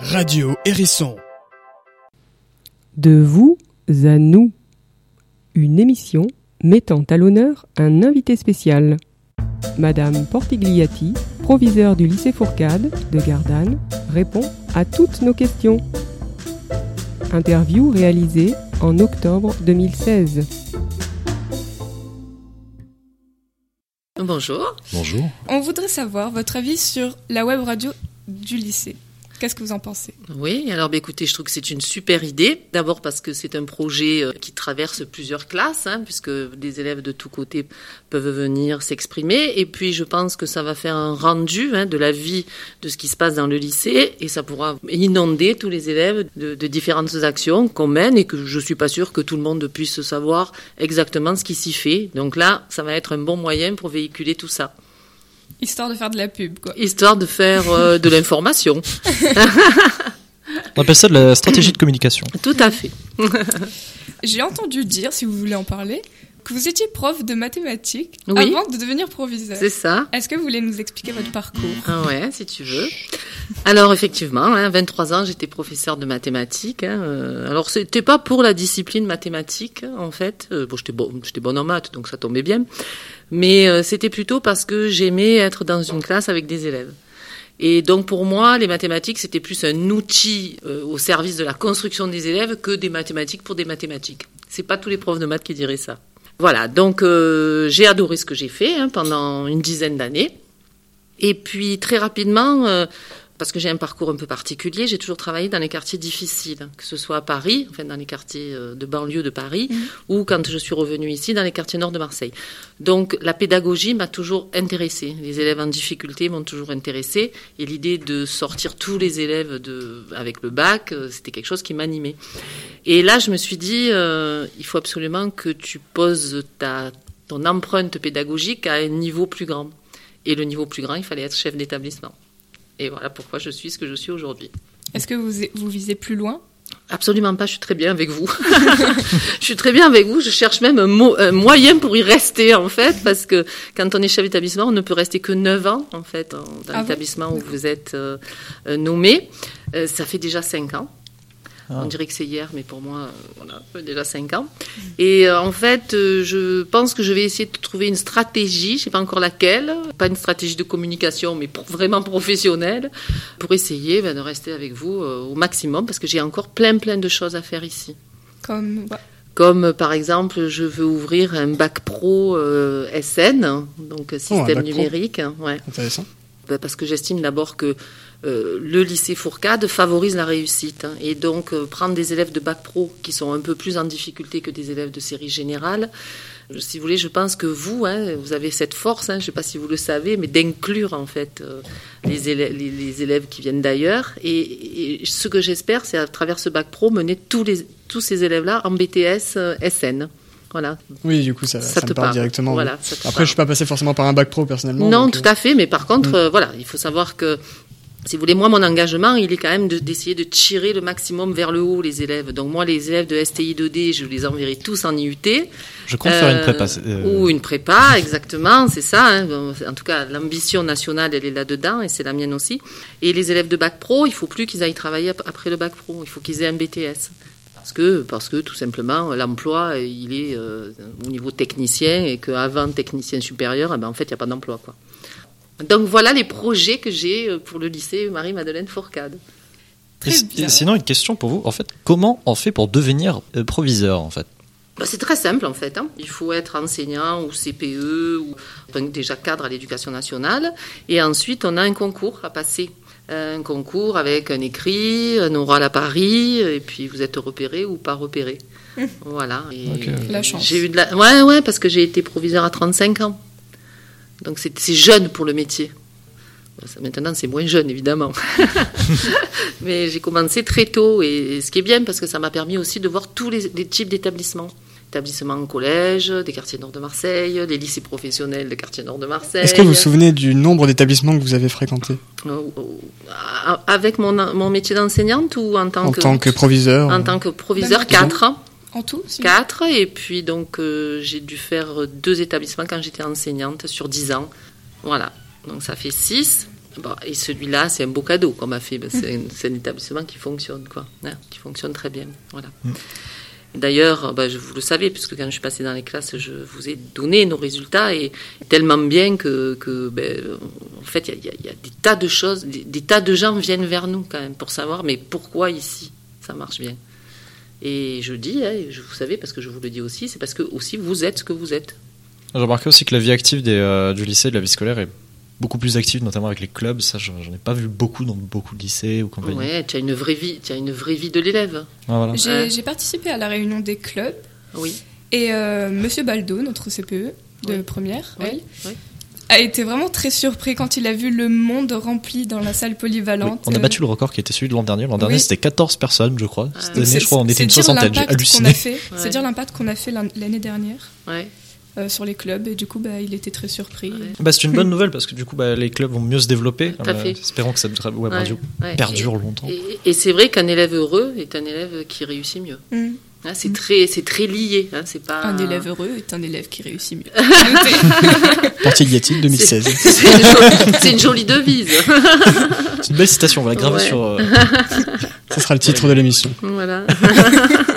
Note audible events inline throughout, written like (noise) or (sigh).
Radio Hérisson. De vous à nous. Une émission mettant à l'honneur un invité spécial. Madame Portigliati, proviseure du lycée Fourcade de Gardanne, répond à toutes nos questions. Interview réalisée en octobre 2016. Bonjour. Bonjour. On voudrait savoir votre avis sur la web radio du lycée. Qu'est-ce que vous en pensez? Oui, alors bah, écoutez, je trouve que c'est une super idée. D'abord parce que c'est un projet euh, qui traverse plusieurs classes, hein, puisque des élèves de tous côtés peuvent venir s'exprimer. Et puis je pense que ça va faire un rendu hein, de la vie de ce qui se passe dans le lycée, et ça pourra inonder tous les élèves de, de différentes actions qu'on mène, et que je suis pas sûre que tout le monde puisse savoir exactement ce qui s'y fait. Donc là, ça va être un bon moyen pour véhiculer tout ça. Histoire de faire de la pub, quoi. Histoire de faire euh, de l'information. On appelle ça de la stratégie de communication. Tout à fait. J'ai entendu dire, si vous voulez en parler, que vous étiez prof de mathématiques Oui. avant de devenir proviseur. C'est ça. Est-ce que vous voulez nous expliquer votre parcours? Ah ouais, si tu veux. Alors effectivement, hein, 23 ans, j'étais professeur de mathématiques. Hein, euh, alors c'était pas pour la discipline mathématique en fait. Euh, bon, j'étais bon, j'étais en maths, donc ça tombait bien. Mais euh, c'était plutôt parce que j'aimais être dans une classe avec des élèves. Et donc pour moi, les mathématiques, c'était plus un outil euh, au service de la construction des élèves que des mathématiques pour des mathématiques. C'est pas tous les profs de maths qui diraient ça. Voilà, donc euh, j'ai adoré ce que j'ai fait hein, pendant une dizaine d'années. Et puis très rapidement, euh, parce que j'ai un parcours un peu particulier, j'ai toujours travaillé dans les quartiers difficiles, que ce soit à Paris, enfin dans les quartiers euh, de banlieue de Paris, ou quand je suis revenue ici, dans les quartiers nord de Marseille. Donc la pédagogie m'a toujours intéressée. Les élèves en difficulté m'ont toujours intéressée, et l'idée de sortir tous les élèves de, avec le bac, euh, c'était quelque chose qui m'animait. Et là, je me suis dit, euh, il faut absolument que tu poses ta, ton empreinte pédagogique à un niveau plus grand. Et le niveau plus grand, il fallait être chef d'établissement. Et voilà pourquoi je suis ce que je suis aujourd'hui. Est-ce que vous, vous visez plus loin? Absolument pas, je suis très bien avec vous. (laughs) je suis très bien avec vous, je cherche même un, mo- un moyen pour y rester en fait, parce que quand on est chef d'établissement, on ne peut rester que 9 ans en fait dans Ah l'établissement où vous êtes euh, euh, nommé. Euh, ça fait déjà 5 ans. Ah. On dirait que c'est hier, mais pour moi, euh, voilà, ça fait déjà 5 ans. Et euh, en fait, euh, je pense que je vais essayer de trouver une stratégie, je sais pas encore laquelle, pas une stratégie de communication, mais pour- vraiment professionnelle, pour essayer ben, de rester avec vous euh, au maximum, parce que j'ai encore plein plein de choses à faire ici. Comme ouais. Comme par exemple, je veux ouvrir un bac pro euh, SN, donc Oh, système numérique, hein, ouais. Intéressant. Ben, parce que j'estime d'abord que euh, le lycée Fourcade favorise la réussite. hein. et donc, euh, prendre des élèves de bac pro qui sont un peu plus en difficulté que des élèves de série générale, euh, si vous voulez, je pense que vous, hein, vous avez cette force, hein, je ne sais pas si vous le savez, mais d'inclure en fait euh, les, élèves, les, les élèves qui viennent d'ailleurs. Et, et ce que j'espère, c'est à travers ce bac pro, mener tous, les, tous ces élèves-là en BTS SN. Voilà, Oui, du coup, ça, ça, ça te me parle parle. directement. Voilà, Après, parle. je suis pas passé forcément par un bac pro personnellement. Non, donc, tout à fait, mais par contre, Mm. euh, voilà, il faut savoir que, si vous voulez, moi, mon engagement, il est quand même de- d'essayer de, tirer le maximum vers le haut les élèves. Donc moi, les élèves de STI 2D, je les enverrai tous en IUT. Je compte faire une prépa. euh, Ou une prépa, (laughs) exactement, c'est ça. hein. En tout cas, l'ambition nationale, elle est là-dedans, et c'est la mienne aussi. Et les élèves de bac pro, il faut plus qu'ils aillent travailler ap- après le bac pro, il faut qu'ils aient un BTS. Parce que, parce que tout simplement, l'emploi, il est euh, au niveau technicien, et qu'avant technicien supérieur, eh ben, en fait, il n'y a pas d'emploi. quoi. Donc voilà les projets que j'ai euh, pour le lycée Marie-Madeleine Fourcade. et sinon, une question pour vous. En fait, comment on fait pour devenir euh, proviseur en fait? Bah, C'est très simple en fait. hein. Il faut être enseignant ou CPE ou enfin, déjà cadre à l'éducation nationale. Et ensuite, on a un concours à passer. Un concours avec un écrit, un oral à Paris, et puis vous êtes repéré ou pas repéré. Voilà. Et Ok. La chance. J'ai eu de la... Ouais, ouais, parce que j'ai été proviseur à 35 ans. Donc c'est jeune pour le métier. Maintenant, c'est moins jeune, évidemment. (laughs) (laughs) Mais j'ai commencé très tôt, et ce qui est bien, parce que ça m'a permis aussi de voir tous les, les types d'établissements. Établissements en collège, des quartiers nord de Marseille, des lycées professionnels des quartiers nord de Marseille. Est-ce que vous vous souvenez du nombre d'établissements que vous avez fréquentés? Euh, euh, Avec mon, mon métier d'enseignante ou en tant en que... tant que proviseur En tant que proviseur, Même- quatre. En tout si- Quatre, et puis donc euh, j'ai dû faire deux établissements quand j'étais enseignante sur dix ans. Voilà. Donc ça fait 6. Bon, et celui-là, c'est un beau cadeau qu'on m'a fait. C'est un, établissement qui fonctionne, quoi. hein, qui fonctionne très bien. Voilà. Et D'ailleurs, je, vous le savez, puisque quand je suis passée dans les classes, je vous ai donné nos résultats et tellement bien que, que ben, en fait, il y a, il y a- il y a des tas de choses, des, des tas de gens viennent vers nous quand même pour savoir, mais pourquoi ici ça marche bien. Et je dis, hein, je vous savez, parce que je vous le dis aussi, c'est parce que aussi vous êtes ce que vous êtes. J'ai remarqué aussi que la vie active des, euh, du lycée, de la vie scolaire, est beaucoup plus active, notamment avec les clubs. Ça, j'en ai pas vu beaucoup dans beaucoup de lycées ou compagnie. Ouais, tu as une vraie vie, tu as une vraie vie de l'élève. Ah, voilà. J'ai Ouais. participé à la réunion des clubs Oui. et euh, Monsieur Baldo, notre CPE de Oui. première, Oui, elle, oui. A été vraiment très surpris quand il a vu le monde rempli dans la salle Oui, polyvalente. on a battu le record qui était celui de l'an dernier. L'an dernier, c'était 14 personnes, je crois. Ah, Cette oui. année, je crois, on était une soixantaine. J'ai l'impact qu'on halluciné. a fait. Ouais. C'est dire l'impact qu'on a fait l'an- l'année dernière Ouais. euh, sur les clubs et du coup, bah, il était très surpris. Ouais. Bah, c'est une bonne (laughs) nouvelle parce que du coup, bah, les clubs vont mieux se développer. Tout à Euh, fait. espérons que web Ouais, radio ouais. perdure longtemps. Et, et c'est vrai qu'un élève heureux est un élève qui réussit mieux. Mm. Hein, c'est très, c'est très lié. Hein, c'est pas Un élève heureux est un élève qui réussit mieux. Notez. Portigliati 2016. C'est une, jolie- c'est une jolie devise. (laughs) C'est une belle citation, on va la graver Ouais. sur. euh, (laughs) Ça sera le titre de l'émission. voilà.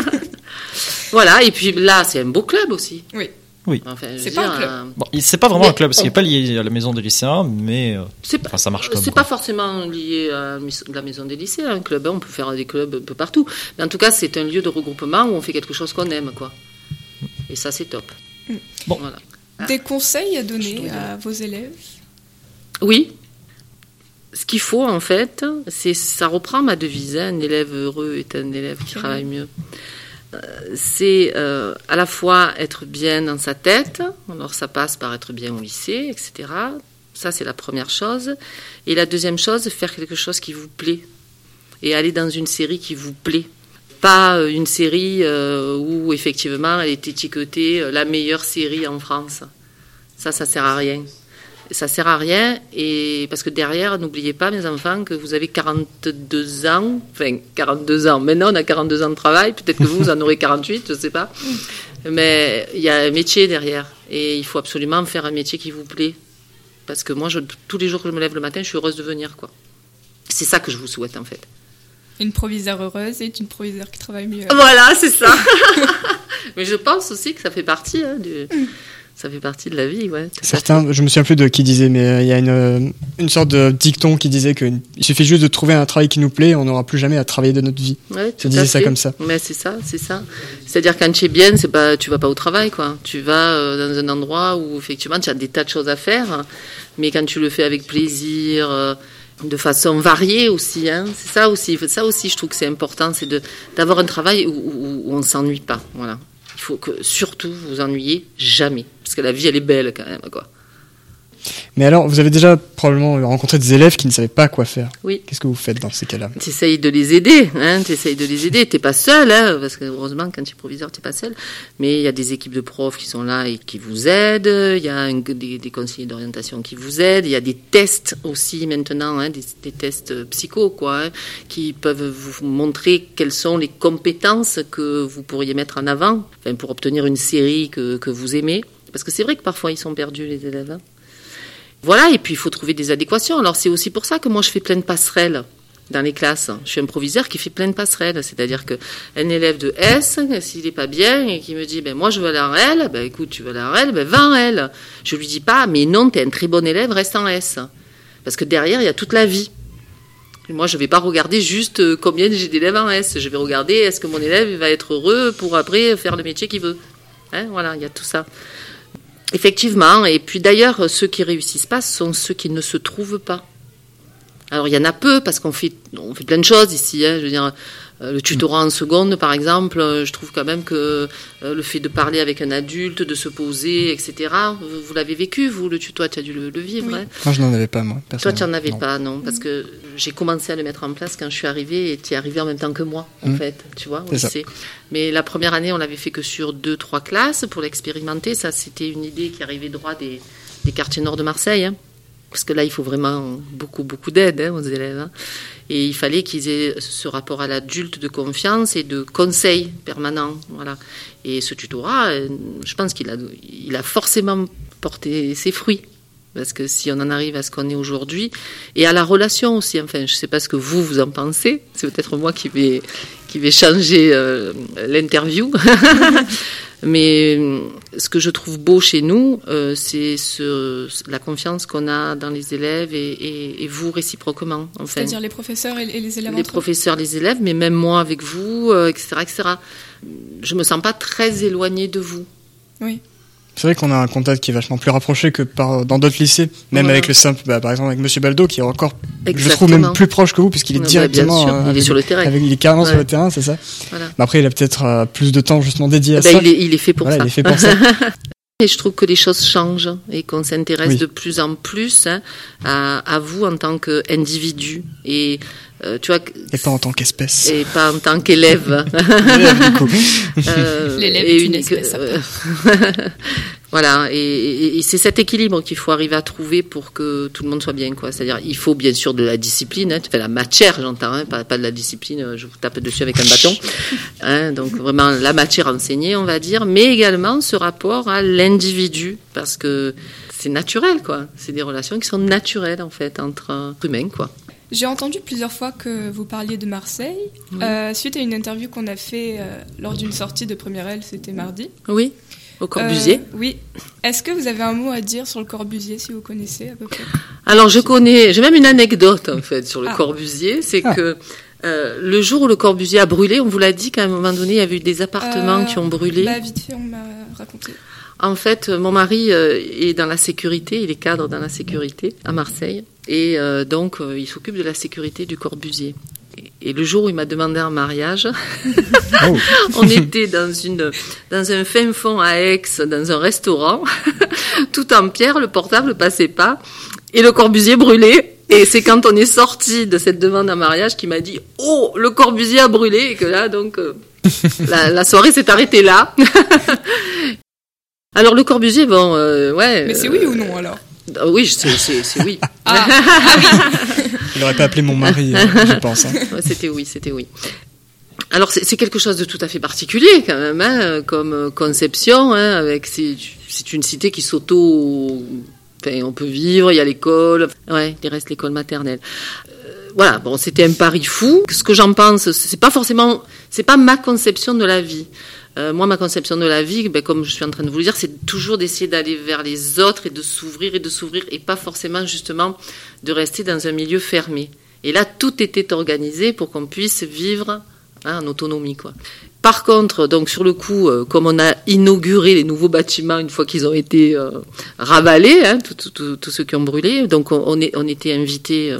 (laughs) voilà. Et puis là, c'est un beau club aussi. Oui. Oui. Enfin, je veux C'est pas dire, un club. euh, Bon, c'est pas vraiment Mais un club, parce qu'il n'est pas lié à la maison des lycéens, mais euh, pas, enfin, ça marche comme. c'est pas forcément lié à la maison des lycées, un club. hein, On peut faire des clubs un peu partout. Mais en tout cas, c'est un lieu de regroupement où on fait quelque chose qu'on aime, quoi. Et ça, c'est top. Bon. Voilà. Des conseils à donner à vos élèves? Oui. Ce qu'il faut, en fait, c'est ça reprend ma devise. hein, un élève heureux est un élève qui travaille mieux. Euh, C'est euh, à la fois être bien dans sa tête, alors ça passe par être bien au lycée, etc. Ça, c'est la première chose. Et la deuxième chose, faire quelque chose qui vous plaît. Et aller dans une série qui vous plaît. Pas euh, une série où, effectivement, elle est étiquetée la meilleure série en France. Ça, ça sert à rien ça sert à rien et parce que derrière n'oubliez pas mes enfants que vous avez 42 ans enfin 42 ans. Maintenant on a 42 ans de travail peut-être que vous vous en aurez 48 je sais pas. Mais il y a un métier derrière et il faut absolument faire un métier qui vous plaît. Parce que moi je, tous les jours que je me lève le matin je suis heureuse de venir quoi. C'est ça que je vous souhaite en fait. Une proviseure heureuse et une proviseure qui travaille mieux. voilà c'est ça. (laughs) Mais je pense aussi que ça fait partie hein, du ça fait partie de la vie ouais. Certains, je me souviens plus de qui disait, mais euh, il y a une, euh, une sorte de dicton qui disait qu'il suffit juste de trouver un travail qui nous plaît, on n'aura plus jamais à travailler de notre vie. Ouais, disait à ça comme ça. Mais c'est ça, c'est ça. C'est-à-dire quand tu es bien, c'est pas, tu vas pas au travail, quoi. Tu vas euh, dans un endroit où effectivement tu as des tas de choses à faire, mais quand tu le fais avec plaisir, de façon variée aussi, hein, c'est ça aussi. Ça aussi, je trouve que c'est important, c'est de d'avoir un travail où, où, où on s'ennuie pas. Voilà. Il faut que surtout vous vous ennuyez jamais, parce que la vie elle est belle quand même, quoi. Mais alors, vous avez déjà probablement rencontré des élèves qui ne savaient pas quoi faire. Oui. Qu'est-ce que vous faites dans ces cas-là? T'essayes de les aider, hein, t'essayes de les aider. T'es pas seul, hein, parce que heureusement, quand tu es proviseur, t'es pas seul. Mais il y a des équipes de profs qui sont là et qui vous aident. Il y a un- des, des conseillers d'orientation qui vous aident. Il y a des tests aussi maintenant, hein, des, des tests psycho, quoi, hein, qui peuvent vous montrer quelles sont les compétences que vous pourriez mettre en avant, enfin, pour obtenir une série que, que vous aimez. Parce que c'est vrai que parfois ils sont perdus, les élèves. hein. Voilà, et puis il faut trouver des adéquations. Alors c'est aussi pour ça que moi je fais plein de passerelles dans les classes. Je suis un proviseur qui fait plein de passerelles. C'est-à-dire que un élève de S, s'il n'est pas bien et qui me dit, ben moi je veux aller en L, ben écoute, tu veux aller en L, ben va en L. Je lui dis pas, mais non, t'es un très bon élève, reste en S. Parce que derrière, il y a toute la vie. Moi, je vais pas regarder juste euh, combien j'ai d'élèves en S. Je vais regarder est-ce que mon élève va être heureux pour après faire le métier qu'il veut. Hein, voilà, il y a tout ça. Effectivement, et puis d'ailleurs, ceux qui réussissent pas sont ceux qui ne se trouvent pas. Alors il y en a peu parce qu'on fait, on fait plein de choses ici. Hein, je veux dire, le tutorat en seconde, par exemple, euh, je trouve quand même que euh, le fait de parler avec un adulte, de se poser, etc. Vous, vous l'avez vécu, vous, le tutorat, tu as dû le, le vivre. Oui. hein? Moi, je n'en avais pas, moi. Toi, tu n'en avais Non. pas, non, parce que j'ai commencé à le mettre en place quand je suis arrivée et tu es arrivé en même temps que moi, en Mhm. fait, tu vois, au lycée. Mais la première année, on l'avait fait que sur deux, trois classes pour l'expérimenter. Ça, c'était une idée qui arrivait droit des, des quartiers nord de Marseille. hein. Parce que là, il faut vraiment beaucoup, beaucoup d'aide hein, aux élèves. hein. Et il fallait qu'ils aient ce rapport à l'adulte de confiance et de conseil permanent. Voilà. Et ce tutorat, euh, je pense qu'il a, il a forcément porté ses fruits. Parce que si on en arrive à ce qu'on est aujourd'hui, et à la relation aussi, enfin, je ne sais pas ce que vous, vous en pensez, c'est peut-être moi qui vais, qui vais changer euh, l'interview. (laughs) Mais euh, ce que je trouve beau chez nous, euh, c'est ce, la confiance qu'on a dans les élèves et, et, et vous réciproquement. Enfin, C'est-à-dire les professeurs et et les élèves les professeurs, les élèves, mais même moi avec vous, euh, etc., etc. Je me sens pas très éloignée de vous. Oui. C'est vrai qu'on a un contact qui est vachement plus rapproché que par, dans d'autres lycées, même avec le simple, bah, par exemple avec Monsieur Baldo, qui est encore, je trouve même plus proche que vous, puisqu'il est Ouais, directement, il est avec- sur le terrain. avec- il est carrément sur le terrain, c'est ça. Voilà. Mais après, il a peut-être euh, plus de temps justement dédié à ça. il, est, il est fait pour Voilà, ça. il est fait pour ça. (laughs) Et je trouve que les choses changent et qu'on s'intéresse Oui. de plus en plus hein, à, à vous en tant qu'individu et euh, tu vois Et pas en tant qu'espèce. et pas en tant qu'élève. (laughs) Euh, L'élève et est une espèce euh, (laughs) voilà, et, et- et c'est cet équilibre qu'il faut arriver à trouver pour que tout le monde soit bien, quoi. C'est-à-dire, il faut bien sûr de la discipline, hein, enfin, la matière, j'entends, hein, pas, pas de la discipline, euh, je vous tape dessus avec un bâton. (laughs) Hein, donc vraiment la matière enseignée, on va dire, mais également ce rapport à l'individu, parce que c'est naturel, quoi. C'est des relations qui sont naturelles, en fait, entre humains, quoi. J'ai entendu plusieurs fois que vous parliez de Marseille. Oui. Euh, suite à une interview qu'on a fait euh, lors d'une sortie de première L, c'était mardi. Oui, au Corbusier. Euh, oui. Est-ce que vous avez un mot à dire sur le Corbusier, si vous connaissez à peu près? Alors je connais, j'ai même une anecdote en fait sur le Ah. Corbusier, c'est Ah. que euh, le jour où le Corbusier a brûlé, on vous l'a dit qu'à un moment donné, il y avait eu des appartements Euh, qui ont brûlé. Bah, vite fait, on m'a raconté. En fait, euh, mon mari euh, est dans la sécurité, il est cadre dans la sécurité à Marseille, et euh, donc euh, il s'occupe de la sécurité du Corbusier. Et, le jour où il m'a demandé en mariage, (laughs) Oh. on était dans une dans un fin fond à Aix, dans un restaurant, (laughs) tout en pierre, le portable passait pas, et le Corbusier brûlait. Et c'est quand on est sorti de cette demande en mariage qu'il m'a dit Oh, le Corbusier a brûlé et que là donc euh, (laughs) la, la soirée s'est arrêtée là. Alors le Corbusier, bon, euh, ouais. Mais c'est euh, oui ou non alors? Ah Oui, c'est c'est- c'est oui. Il aurait pas appelé mon mari, euh, (laughs) je pense. hein. C'était oui, c'était oui. Alors c'est quelque chose de tout à fait particulier quand même, hein, comme euh, conception. Hein, avec c'est c'est une cité qui s'auto, enfin, on peut vivre. Il y a l'école, ouais, il reste l'école maternelle. Euh, voilà, bon, c'était un pari fou. Ce que j'en pense, c'est pas forcément, c'est pas ma conception de la vie. Euh, moi, ma conception de la vie, ben, comme je suis en train de vous le dire, c'est toujours d'essayer d'aller vers les autres et de s'ouvrir et de s'ouvrir et pas forcément justement de rester dans un milieu fermé. Et là, tout était organisé pour qu'on puisse vivre hein, en autonomie. Par contre, donc sur le coup, euh, comme on a inauguré les nouveaux bâtiments une fois qu'ils ont été euh, ravalés, hein, tous ceux qui ont brûlé, donc on, était invités euh,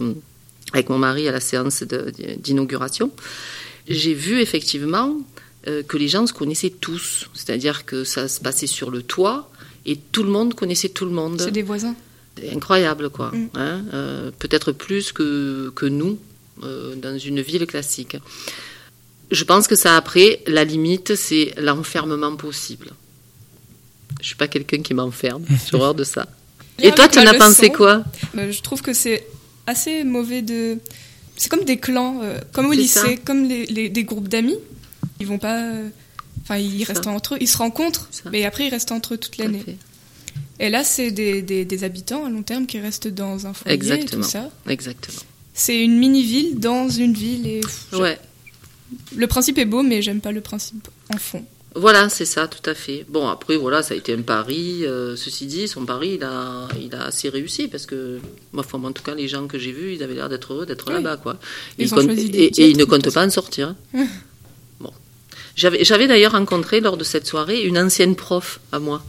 avec mon mari à la séance d'inauguration. J'ai vu effectivement euh, que les gens se connaissaient tous, c'est-à-dire que ça se passait sur le toit et tout le monde connaissait tout le monde. c'est des voisins. Incroyable, quoi. Mm. Hein, euh, Peut-être plus que, que nous, euh, dans une ville classique. Je pense que ça, après, la limite, c'est l'enfermement possible. Je suis pas quelqu'un qui m'enferme, j'ai horreur de ça. (laughs) Et toi, tu en as pensé quoi? bah, Je trouve que c'est assez mauvais de. C'est comme des clans, euh, comme au lycée, ça. comme les, les- des groupes d'amis. Ils vont pas. euh, Enfin, ils Ça. restent entre eux, ils se rencontrent, Ça. mais après ils restent entre eux toute l'année. Et là, c'est des, des, des habitants à long terme qui restent dans un foyer Exactement. et tout ça. Exactement. C'est une mini-ville dans une ville et Ouais. le principe est beau, mais j'aime pas le principe en fond. Voilà, c'est ça, tout à fait. Bon, après, voilà, ça a été un pari. euh, ceci dit, son pari, il a, il a assez réussi parce que, moi, enfin, en tout cas, les gens que j'ai vus, ils avaient l'air d'être heureux d'être Oui. là-bas, quoi. Ils Ils ont comptent- choisi des et, ils ne comptent pas en sortir. (laughs) J'avais, j'avais d'ailleurs rencontré lors de cette soirée une ancienne prof à moi,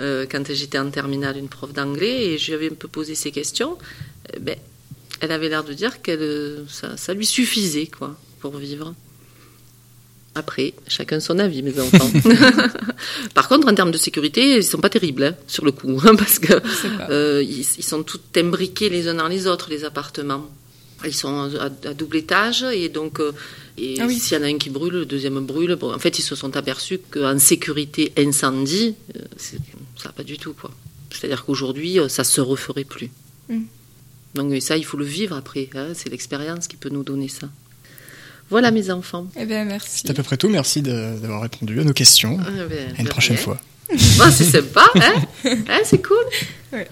euh, quand j'étais en terminale, une prof d'anglais, et je lui avais un peu posé ces questions. Euh, ben, elle avait l'air de dire que ça, ça lui suffisait, quoi, pour vivre. Après, chacun son avis, mes enfants. (laughs) Par contre, en termes de sécurité, ils sont pas terribles, hein, sur le coup, hein, parce que euh, ils, ils sont tous imbriqués les uns dans les autres, les appartements. Ils sont à, à double étage et donc euh, et Ah oui. s'il y en a un qui brûle, le deuxième brûle. Bon, en fait, ils se sont aperçus qu'en sécurité incendie, euh, ça va pas du tout quoi. C'est-à-dire qu'aujourd'hui, euh, ça se referait plus. Mm. Donc ça, il faut le vivre après. hein, c'est l'expérience qui peut nous donner ça. Voilà mes enfants. Eh bien, merci. C'est à peu près tout. Merci de- d'avoir répondu à nos questions. Ben, À une prochaine rien. fois. (laughs) Bah, c'est sympa, hein, (laughs) hein C'est cool.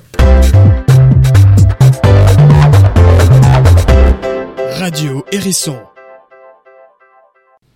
Radio Hérisson